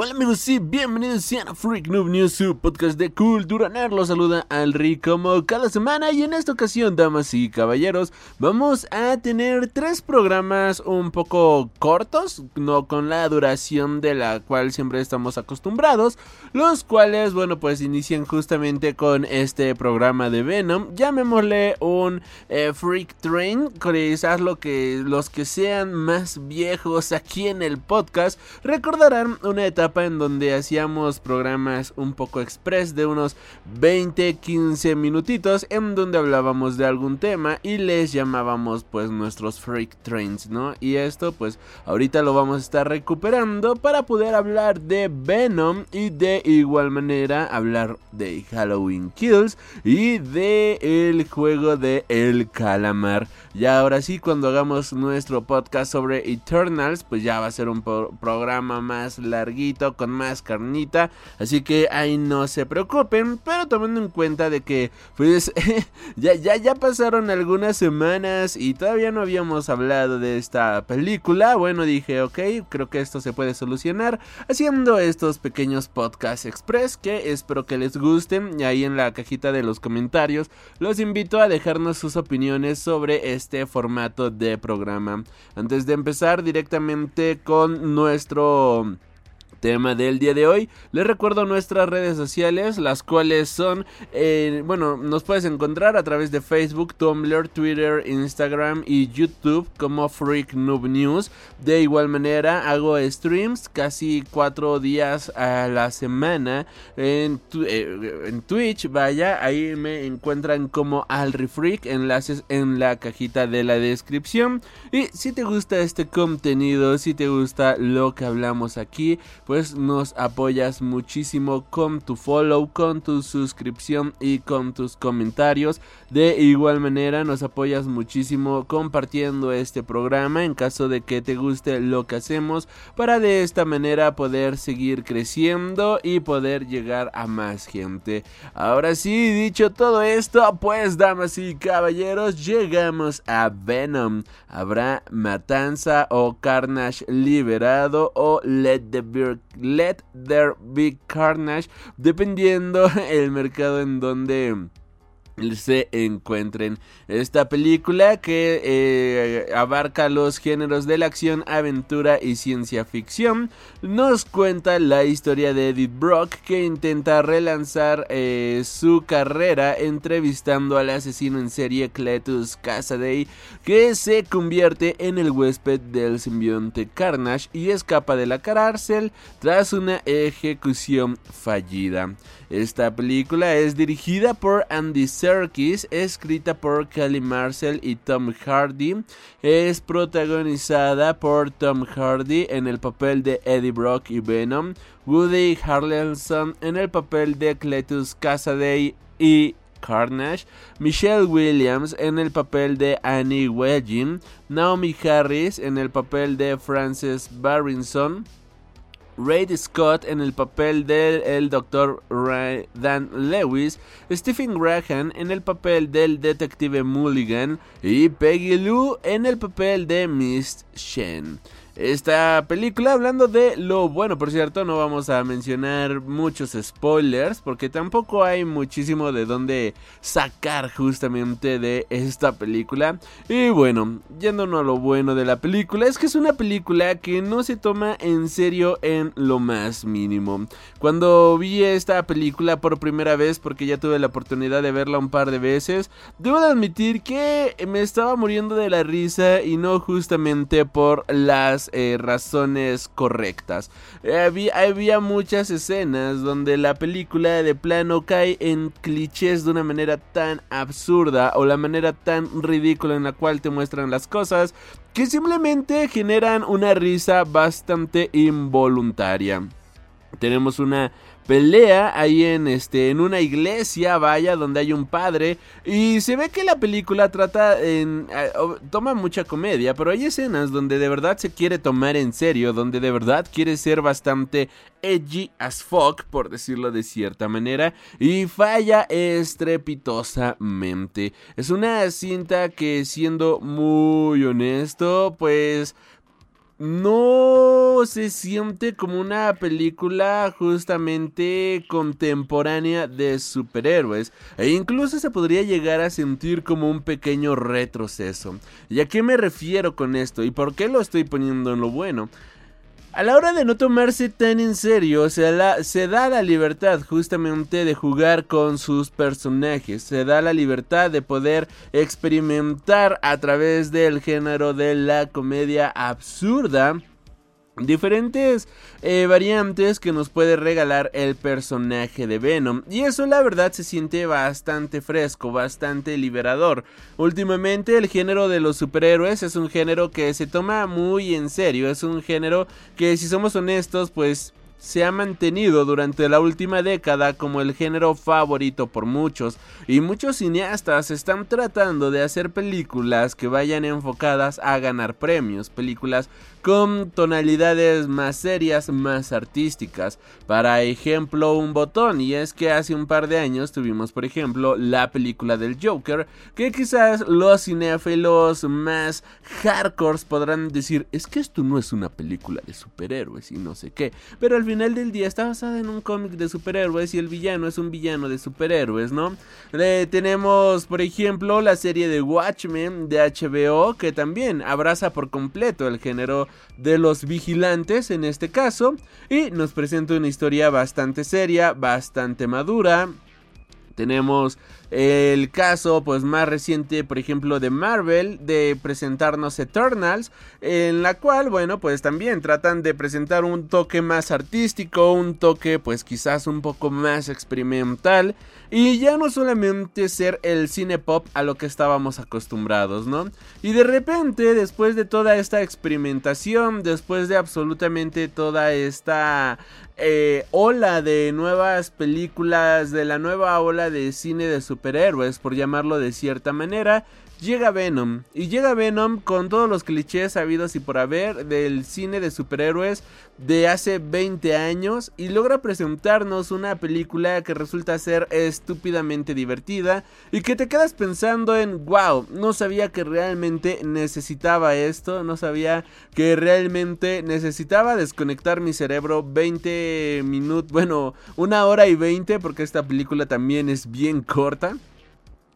hola amigos y bienvenidos a Freak Noob News, su podcast de cultura nerd. Los saluda Alri como cada semana y en esta ocasión, damas y caballeros, vamos a tener tres programas un poco cortos, no con la duración de la cual siempre estamos acostumbrados, los cuales, bueno, pues inician justamente con este programa de Venom, llamémosle un eh, Freak Train, quizás lo que los que sean más viejos aquí en el podcast recordarán una etapa en donde hacíamos programas un poco express de unos 20-15 minutitos en donde hablábamos de algún tema y les llamábamos pues nuestros freak trains, ¿no? Y esto pues ahorita lo vamos a estar recuperando para poder hablar de Venom y de igual manera hablar de Halloween Kills y de el juego de El Calamar. Ya ahora sí cuando hagamos nuestro podcast sobre Eternals pues ya va a ser un programa más larguito, con más carnita. Así que ahí no se preocupen. Pero tomando en cuenta de que, pues, ya, ya, ya pasaron algunas semanas y todavía no habíamos hablado de esta película. Bueno, dije, ok, creo que esto se puede solucionar haciendo estos pequeños podcasts express que espero que les gusten. Y ahí en la cajita de los comentarios los invito a dejarnos sus opiniones sobre este formato de programa. Antes de empezar directamente con nuestro tema del día de hoy. Les recuerdo nuestras redes sociales, las cuales son, eh, bueno, nos puedes encontrar a través de Facebook, Tumblr, Twitter, Instagram y YouTube como Freak Noob News. De igual manera, hago streams casi cuatro días a la semana en, eh, Twitch. Vaya, ahí me encuentran como Freak enlaces en la cajita de la descripción. Y si te gusta este contenido, si te gusta lo que hablamos aquí, pues nos apoyas muchísimo con tu follow, con tu suscripción y con tus comentarios. De igual manera nos apoyas muchísimo compartiendo este programa en caso de que te guste lo que hacemos para de esta manera poder seguir creciendo y poder llegar a más gente. Ahora sí, dicho todo esto, pues damas y caballeros, llegamos a Venom. Habrá matanza o carnage liberado o let the beer Let There Be Carnage, dependiendo el mercado en donde se encuentren. Esta película que eh, abarca los géneros de la acción, aventura y ciencia ficción nos cuenta la historia de Edith Brock que intenta relanzar eh, su carrera entrevistando al asesino en serie Cletus Casaday que se convierte en el huésped del simbionte Carnage y escapa de la cárcel tras una ejecución fallida. Esta película es dirigida por Andy Serkis, escrita por Kelly Marcel y Tom Hardy. Es protagonizada por Tom Hardy en el papel de Eddie Brock y Venom, Woody Harrelson en el papel de Cletus Casaday y Carnage, Michelle Williams en el papel de Annie Wedding, Naomi Harris en el papel de Frances Barrinson, Ray Scott en el papel del el Dr. Dan Lewis, Stephen Graham en el papel del detective Mulligan y Peggy Lou en el papel de Miss Shen esta película. Hablando de lo bueno, por cierto, no vamos a mencionar muchos spoilers porque tampoco hay muchísimo de dónde sacar justamente de esta película. Y bueno, yéndonos a lo bueno de la película, es que es una película que no se toma en serio en lo más mínimo. Cuando vi esta película por primera vez, porque ya tuve la oportunidad de verla un par de veces, debo de admitir que me estaba muriendo de la risa y no justamente por las eh, razones correctas. Había, había muchas escenas donde la película de plano cae en clichés de una manera tan absurda o la manera tan ridícula en la cual te muestran las cosas que simplemente generan una risa bastante involuntaria. Tenemos una pelea ahí en este en una iglesia, vaya, donde hay un padre y se ve que la película trata en toma mucha comedia, pero hay escenas donde de verdad se quiere tomar en serio, donde de verdad quiere ser bastante edgy as fuck, por decirlo de cierta manera, y falla estrepitosamente. Es una cinta que siendo muy honesto, pues no se siente como una película justamente contemporánea de superhéroes e incluso se podría llegar a sentir como un pequeño retroceso. ¿Y a qué me refiero con esto? ¿Y por qué lo estoy poniendo en lo bueno? A la hora de no tomarse tan en serio, se, da la libertad justamente de jugar con sus personajes, se da la libertad de poder experimentar a través del género de la comedia absurda diferentes eh, variantes que nos puede regalar el personaje de Venom. Y eso la verdad se siente bastante fresco, bastante liberador. Últimamente el género de los superhéroes es un género que se toma muy en serio, es un género que si somos honestos pues se ha mantenido durante la última década como el género favorito por muchos. Y muchos cineastas están tratando de hacer películas que vayan enfocadas a ganar premios, películas con tonalidades más serias, más artísticas. Para ejemplo, un botón, y es que hace un par de años tuvimos, por ejemplo, la película del Joker, que quizás los cinéfilos más hardcore podrán decir, es que esto no es una película de superhéroes y no sé qué, pero al final del día está basada en un cómic de superhéroes y el villano es un villano de superhéroes, ¿no? tenemos, por ejemplo, la serie de Watchmen de HBO, que también abraza por completo el género de los vigilantes en este caso y nos presenta una historia bastante seria, bastante madura. Tenemos el caso pues más reciente por ejemplo de Marvel de presentarnos Eternals en la cual bueno pues también tratan de presentar un toque más artístico un toque pues quizás un poco más experimental y ya no solamente ser el cine pop a lo que estábamos acostumbrados no y de repente después de toda esta experimentación después de absolutamente toda esta eh, ola de nuevas películas de la nueva ola de cine de su superhéroes, por llamarlo de cierta manera, llega Venom. Y llega Venom con todos los clichés habidos y por haber del cine de superhéroes de hace 20 años y logra presentarnos una película que resulta ser estúpidamente divertida y que te quedas pensando en, wow, no sabía que realmente necesitaba esto, no sabía que realmente necesitaba desconectar mi cerebro 20 minutos, bueno, una hora y 20 porque esta película también es bien corta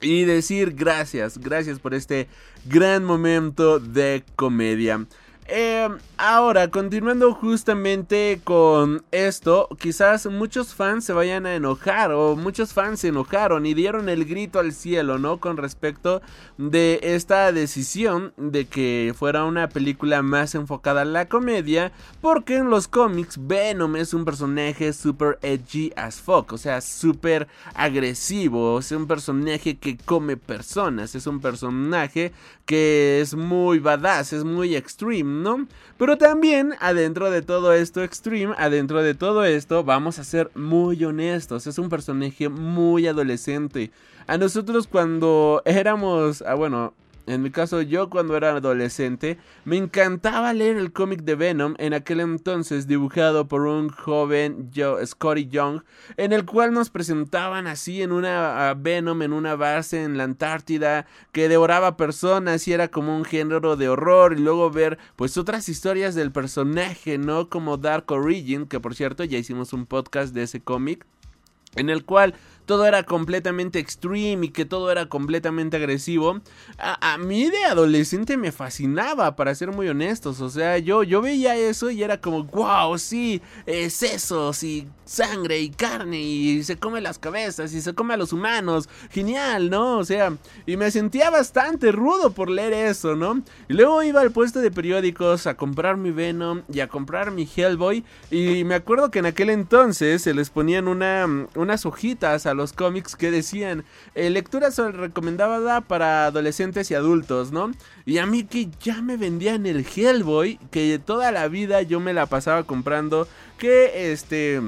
y decir gracias, gracias por este gran momento de comedia. Eh, ahora, continuando justamente con esto, quizás muchos fans se vayan a enojar o muchos fans se enojaron y dieron el grito al cielo, ¿no? Con respecto de esta decisión de que fuera una película más enfocada a la comedia, porque en los cómics Venom es un personaje super edgy as fuck, o sea, súper agresivo, es un personaje que come personas, es un personaje que es muy badass, es muy extreme, ¿no? Pero también adentro de todo esto extreme, adentro de todo esto, vamos a ser muy honestos, es un personaje muy adolescente. A nosotros cuando éramos, ah, bueno, en mi caso, yo cuando era adolescente, me encantaba leer el cómic de Venom, en aquel entonces dibujado por un joven Scotty Young, en el cual nos presentaban así en una Venom en una base en la Antártida que devoraba personas y era como un género de horror y luego ver pues otras historias del personaje, ¿no? Como Dark Origin, que por cierto ya hicimos un podcast de ese cómic en el cual todo era completamente extreme y que todo era completamente agresivo, a, mí de adolescente me fascinaba, para ser muy honestos. O sea, yo, yo veía eso y era como, wow, sí, sesos y sangre y carne y se come las cabezas y se come a los humanos. Genial, ¿no? O sea, y me sentía bastante rudo por leer eso, ¿no? Y luego iba al puesto de periódicos a comprar mi Venom y a comprar mi Hellboy. Y me acuerdo que en aquel entonces se les ponían una, unas hojitas a los cómics que decían eh, lectura recomendada para adolescentes y adultos, ¿no? Y a mí que ya me vendían el Hellboy, que toda la vida yo me la pasaba comprando, que este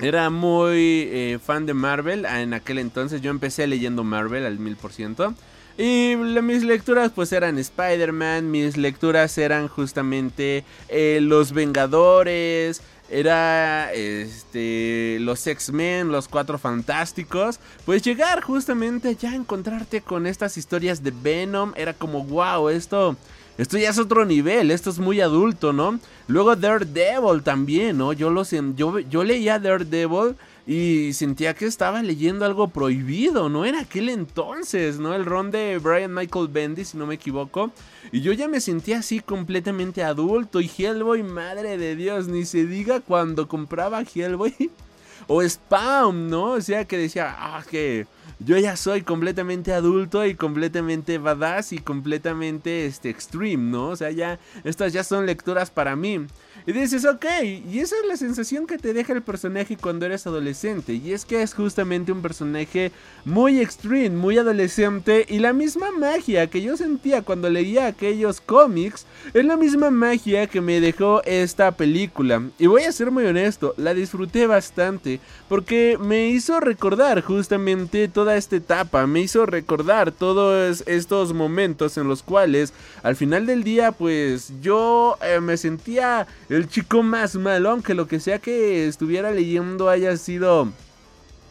era muy eh, fan de Marvel en aquel entonces. Yo empecé leyendo Marvel al mil por ciento. Y mis lecturas pues eran Spider-Man, mis lecturas eran justamente eh, Los Vengadores, era este los X-Men, los Cuatro Fantásticos, pues llegar justamente ya a encontrarte con estas historias de Venom era como wow, esto esto ya es otro nivel, esto es muy adulto, ¿no? Luego Daredevil también, ¿no? Yo, lo, yo, yo leía Daredevil y sentía que estaba leyendo algo prohibido, ¿no? En aquel entonces, ¿no? El ron de Brian Michael Bendy, si no me equivoco. Y yo ya me sentía así completamente adulto. Y Hellboy, madre de Dios, ni se diga cuando compraba Hellboy. o Spam, ¿no? O sea, que decía, ah, que yo ya soy completamente adulto y completamente badass y completamente este, extreme, ¿no? O sea, ya estas ya son lecturas para mí. Y dices, ok, y esa es la sensación que te deja el personaje cuando eres adolescente. Y es que es justamente un personaje muy extreme, muy adolescente. Y la misma magia que yo sentía cuando leía aquellos cómics es la misma magia que me dejó esta película. Y voy a ser muy honesto, la disfruté bastante. Porque me hizo recordar justamente esta etapa. Me hizo recordar todos estos momentos en los cuales al final del día pues yo eh, me sentía el chico más malo, aunque lo que sea que estuviera leyendo haya sido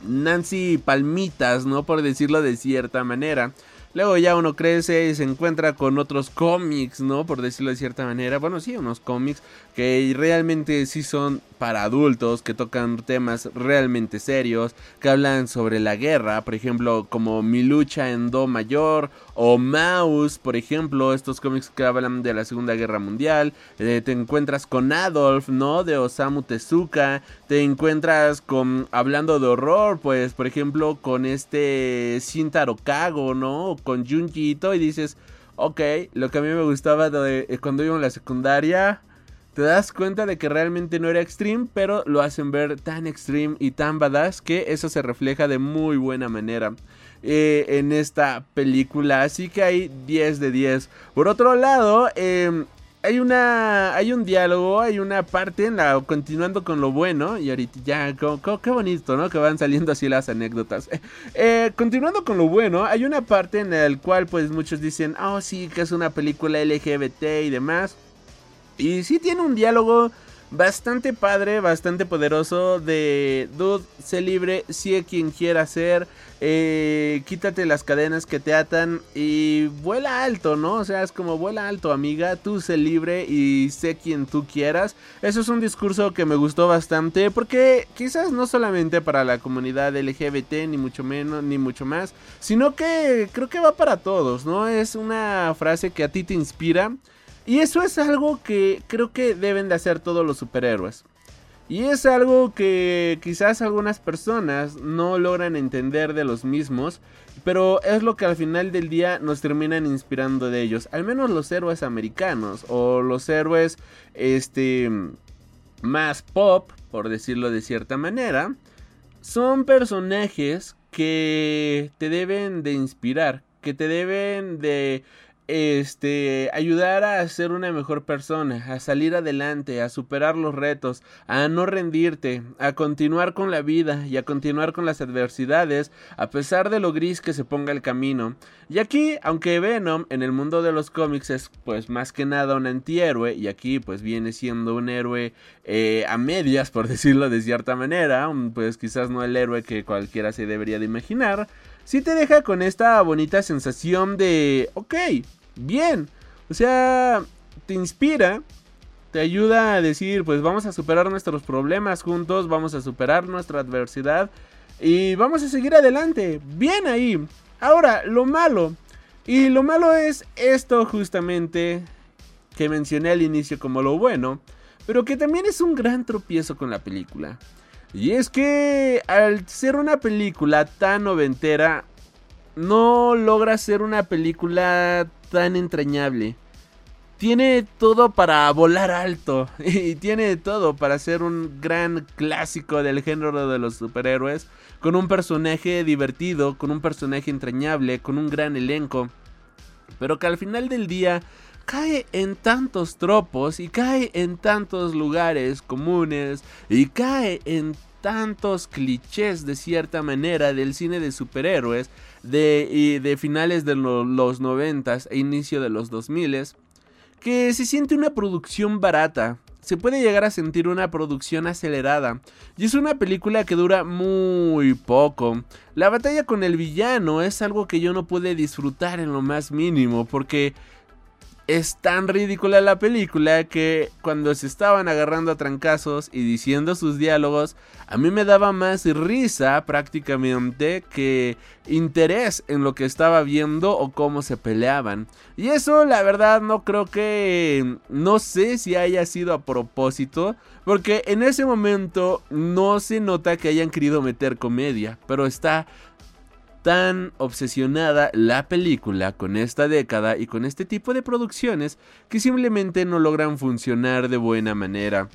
Nancy Palmitas, ¿no? Por decirlo de cierta manera. Luego ya uno crece y se encuentra con otros cómics, ¿no? Por decirlo de cierta manera. Bueno, sí, unos cómics que realmente sí son para adultos, que tocan temas realmente serios, que hablan sobre la guerra, por ejemplo, como Mi lucha en Do mayor o Mouse, por ejemplo, estos cómics que hablan de la Segunda Guerra Mundial. Eh, te encuentras con Adolf, ¿no? De Osamu Tezuka. Te encuentras con, hablando de horror, pues, por ejemplo, con este Shintaro Kago, ¿no? con Junjito y dices, ok, lo que a mí me gustaba de, eh, cuando iba en la secundaria, te das cuenta de que realmente no era extreme, pero lo hacen ver tan extreme y tan badass que eso se refleja de muy buena manera. Eh, en esta película. Así que hay 10 de 10. Por otro lado, eh, hay una hay un diálogo, hay una parte en la continuando con lo bueno y ahorita ya qué bonito, ¿no? Que van saliendo así las anécdotas. Eh, continuando con lo bueno, hay una parte en la cual pues muchos dicen, "Oh, sí, que es una película LGBT y demás." Y sí tiene un diálogo bastante padre, bastante poderoso de dude, sé libre, sé quien quiera ser, eh, quítate las cadenas que te atan y vuela alto, ¿no? O sea, es como vuela alto, amiga, tú sé libre y sé quien tú quieras. Eso es un discurso que me gustó bastante porque quizás no solamente para la comunidad LGBT, ni mucho menos, ni mucho más, sino que creo que va para todos, ¿no? Es una frase que a ti te inspira. Y eso es algo que creo que deben de hacer todos los superhéroes. Y es algo que quizás algunas personas no logran entender de los mismos, pero es lo que al final del día nos terminan inspirando de ellos. Al menos los héroes americanos o los héroes este más pop, por decirlo de cierta manera, son personajes que te deben de inspirar, que te deben de este, ayudar a ser una mejor persona, a salir adelante, a superar los retos, a no rendirte, a continuar con la vida y a continuar con las adversidades, a pesar de lo gris que se ponga el camino. Y aquí, aunque Venom en el mundo de los cómics es pues más que nada un antihéroe, y aquí pues viene siendo un héroe eh, a medias, por decirlo de cierta manera, pues quizás no el héroe que cualquiera se debería de imaginar, sí te deja con esta bonita sensación de, ok, bien. O sea, te inspira, te ayuda a decir, pues vamos a superar nuestros problemas juntos, vamos a superar nuestra adversidad y vamos a seguir adelante. Bien ahí. Ahora, lo malo. Y lo malo es esto justamente que mencioné al inicio como lo bueno, pero que también es un gran tropiezo con la película. Y es que al ser una película tan noventera, no logra ser una película tan entrañable. Tiene todo para volar alto y tiene todo para ser un gran clásico del género de los superhéroes, con un personaje divertido, con un personaje entrañable, con un gran elenco, pero que al final del día cae en tantos tropos y cae en tantos lugares comunes y cae en tantos clichés de cierta manera del cine de superhéroes de, de finales de los noventas e inicio de los 2000 que se siente una producción barata. Se puede llegar a sentir una producción acelerada. Y es una película que dura muy poco. La batalla con el villano es algo que yo no pude disfrutar en lo más mínimo. Porque es tan ridícula la película que cuando se estaban agarrando a trancazos y diciendo sus diálogos, a mí me daba más risa prácticamente que interés en lo que estaba viendo o cómo se peleaban. Y eso la verdad no creo que... no sé si haya sido a propósito, porque en ese momento no se nota que hayan querido meter comedia, pero está tan obsesionada la película con esta década y con este tipo de producciones que simplemente no logran funcionar de buena manera.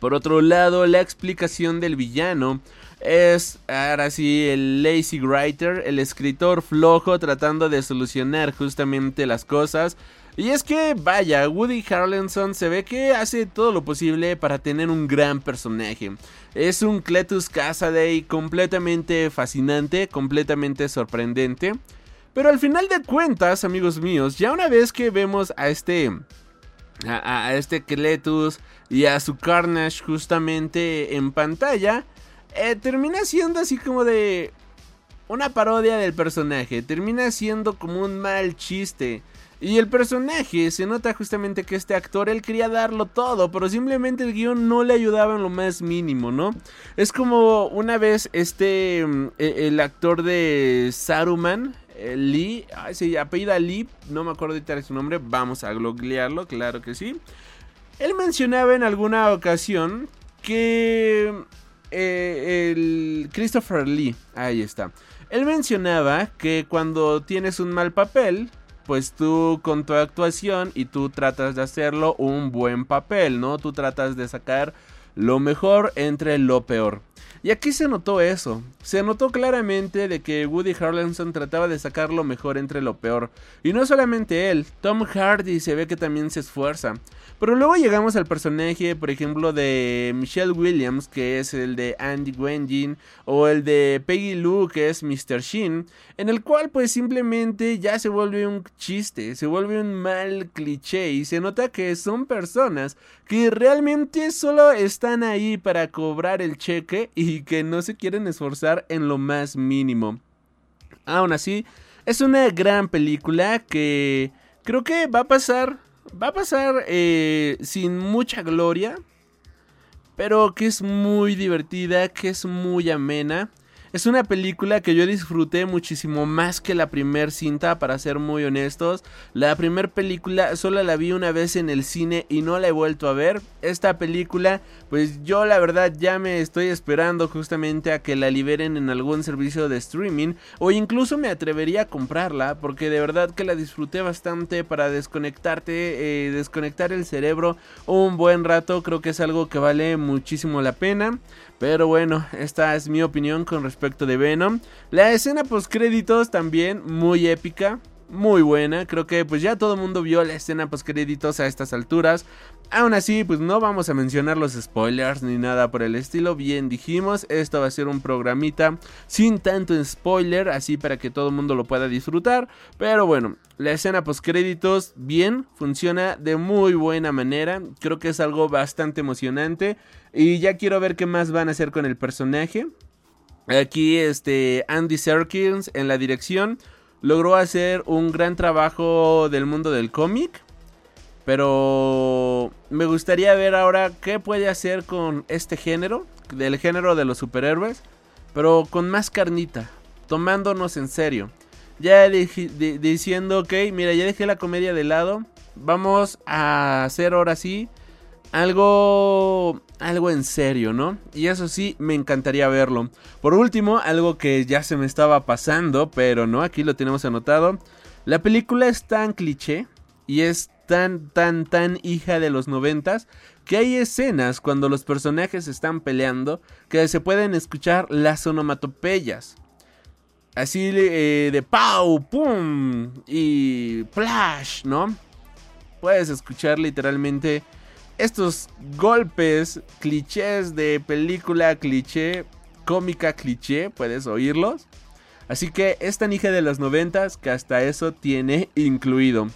Por otro lado, la explicación del villano es ahora sí el lazy writer, el escritor flojo tratando de solucionar justamente las cosas y es que, vaya, Woody Harrelson se ve que hace todo lo posible para tener un gran personaje. Es un Cletus Casaday completamente fascinante, completamente sorprendente. Pero al final de cuentas, amigos míos, ya una vez que vemos a este... A, este Cletus y a su Carnage justamente en pantalla, eh, termina siendo así como de una parodia del personaje, termina siendo como un mal chiste. Y el personaje, se nota justamente que este actor, él quería darlo todo, pero simplemente el guion no le ayudaba en lo más mínimo, ¿no? Es como una vez este, mm, e, el actor de Saruman, eh, Lee, ay, se apellida Lee, no me acuerdo de su nombre, vamos a googlearlo, claro que sí. Él mencionaba en alguna ocasión que eh, el Christopher Lee, ahí está. Él mencionaba que cuando tienes un mal papel, pues tú con tu actuación y tú tratas de hacerlo un buen papel, ¿no? Tú tratas de sacar lo mejor entre lo peor. Y aquí se notó eso. Se notó claramente de que Woody Harrelson trataba de sacar lo mejor entre lo peor. Y no solamente él, Tom Hardy se ve que también se esfuerza. Pero luego llegamos al personaje, por ejemplo, de Michelle Williams, que es el de Andy Wenjin, o el de Peggy Lou, que es Mr. Shin, en el cual pues simplemente ya se vuelve un chiste, se vuelve un mal cliché y se nota que son personas que realmente solo están ahí para cobrar el cheque y que no se quieren esforzar en lo más mínimo. Aún así, es una gran película que creo que va a pasar Va a pasar eh, sin mucha gloria, pero que es muy divertida, que es muy amena es una película que yo disfruté muchísimo más que la primer cinta, para ser muy honestos. La primer película solo la vi una vez en el cine y no la he vuelto a ver. Esta película, pues yo la verdad ya me estoy esperando justamente a que la liberen en algún servicio de streaming o incluso me atrevería a comprarla porque de verdad que la disfruté bastante para desconectarte, eh, desconectar el cerebro un buen rato. Creo que es algo que vale muchísimo la pena. Pero bueno, esta es mi opinión con respecto de Venom. La escena post créditos también muy épica, muy buena. Creo que pues ya todo el mundo vio la escena post créditos a estas alturas. Aún así, pues no vamos a mencionar los spoilers ni nada por el estilo. Bien dijimos, esto va a ser un programita sin tanto spoiler, así para que todo el mundo lo pueda disfrutar. Pero bueno, la escena post créditos bien, funciona de muy buena manera. Creo que es algo bastante emocionante. Y ya quiero ver qué más van a hacer con el personaje. Aquí este Andy Serkins en la dirección logró hacer un gran trabajo del mundo del cómic. Pero me gustaría ver ahora qué puede hacer con este género, del género de los superhéroes, pero con más carnita, tomándonos en serio. Ya diciendo, ok, mira, ya dejé la comedia de lado, vamos a hacer ahora sí algo algo en serio, ¿no? Y eso sí, me encantaría verlo. Por último, algo que ya se me estaba pasando, pero no, aquí lo tenemos anotado. La película es tan cliché y es tan, tan, tan hija de los noventas que hay escenas cuando los personajes están peleando que se pueden escuchar las onomatopeyas. Así eh, de pau, pum y flash, ¿no? puedes escuchar literalmente estos golpes, clichés de película cliché, cómica cliché, puedes oírlos. Así que es tan hija de los noventas que hasta eso tiene incluido.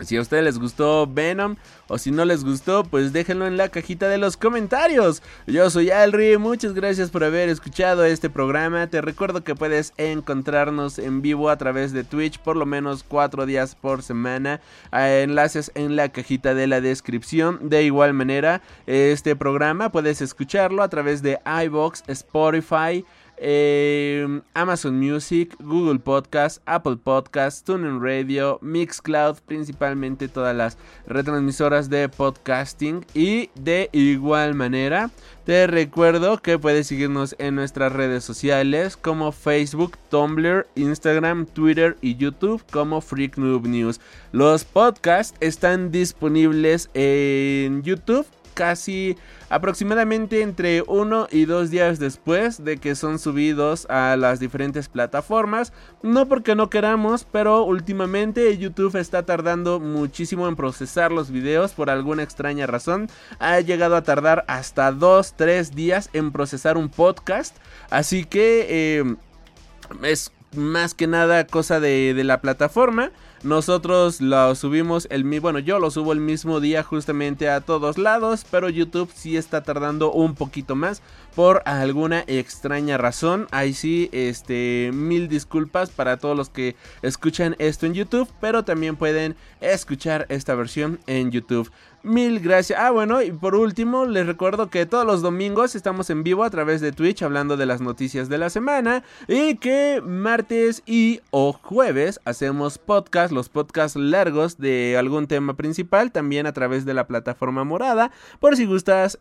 Si a ustedes les gustó Venom o si no les gustó, pues déjenlo en la cajita de los comentarios. Yo soy Alri, muchas gracias por haber escuchado este programa. Te recuerdo que puedes encontrarnos en vivo a través de Twitch por lo menos cuatro días por semana. Enlaces en la cajita de la descripción. De igual manera, este programa puedes escucharlo a través de iBox, Spotify. Em, Amazon Music, Google Podcast, Apple Podcast, TuneIn Radio, Mixcloud, principalmente todas las retransmisoras de podcasting y de igual manera te recuerdo que puedes seguirnos en nuestras redes sociales como Facebook, Tumblr, Instagram, Twitter y YouTube como Freak Noob News. Los podcasts están disponibles en YouTube casi aproximadamente entre uno y dos días después de que son subidos a las diferentes plataformas. No porque no queramos, pero últimamente YouTube está tardando muchísimo en procesar los videos por alguna extraña razón. Ha llegado a tardar hasta 2-3 días en procesar un podcast. Así que eh, es más que nada cosa de, de la plataforma. Nosotros lo subimos el bueno, yo lo subo el mismo día justamente a todos lados, pero YouTube sí está tardando un poquito más por alguna extraña razón. Ahí sí, este, mil disculpas para todos los que escuchan esto en YouTube, pero también pueden escuchar esta versión en YouTube. Mil gracias. Ah, bueno, y por último, les recuerdo que todos los domingos estamos en vivo a través de Twitch hablando de las noticias de la semana. Y que martes y o jueves hacemos podcast, los podcasts largos de algún tema principal, también a través de la plataforma morada. Por si gustas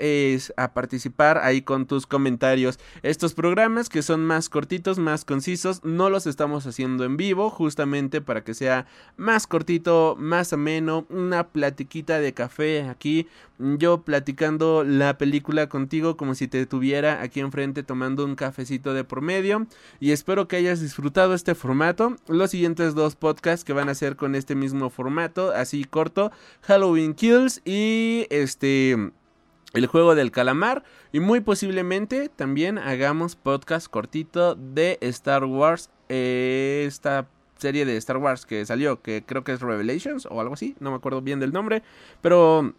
a participar ahí con tus comentarios. Estos programas que son más cortitos, más concisos, no los estamos haciendo en vivo, justamente para que sea más cortito, más ameno, una platiquita de café aquí, yo platicando la película contigo como si te tuviera aquí enfrente tomando un cafecito de por medio. Y espero que hayas disfrutado este formato. Los siguientes dos podcasts que van a ser con este mismo formato, así corto, Halloween Kills y este el juego del calamar y muy posiblemente también hagamos podcast cortito de Star Wars eh, esta serie de Star Wars que salió, que creo que es Revelations o algo así, no me acuerdo bien del nombre, pero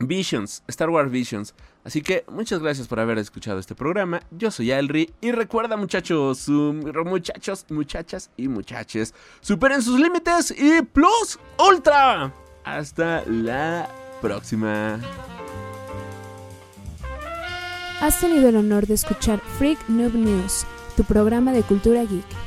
Visions, Star Wars Visions. Así que muchas gracias por haber escuchado este programa. Yo soy Alri y recuerda muchachos, muchachos, muchachas y muchaches, superen sus límites y plus ultra. Hasta la próxima. Has tenido el honor de escuchar Freak Noob News, tu programa de cultura geek.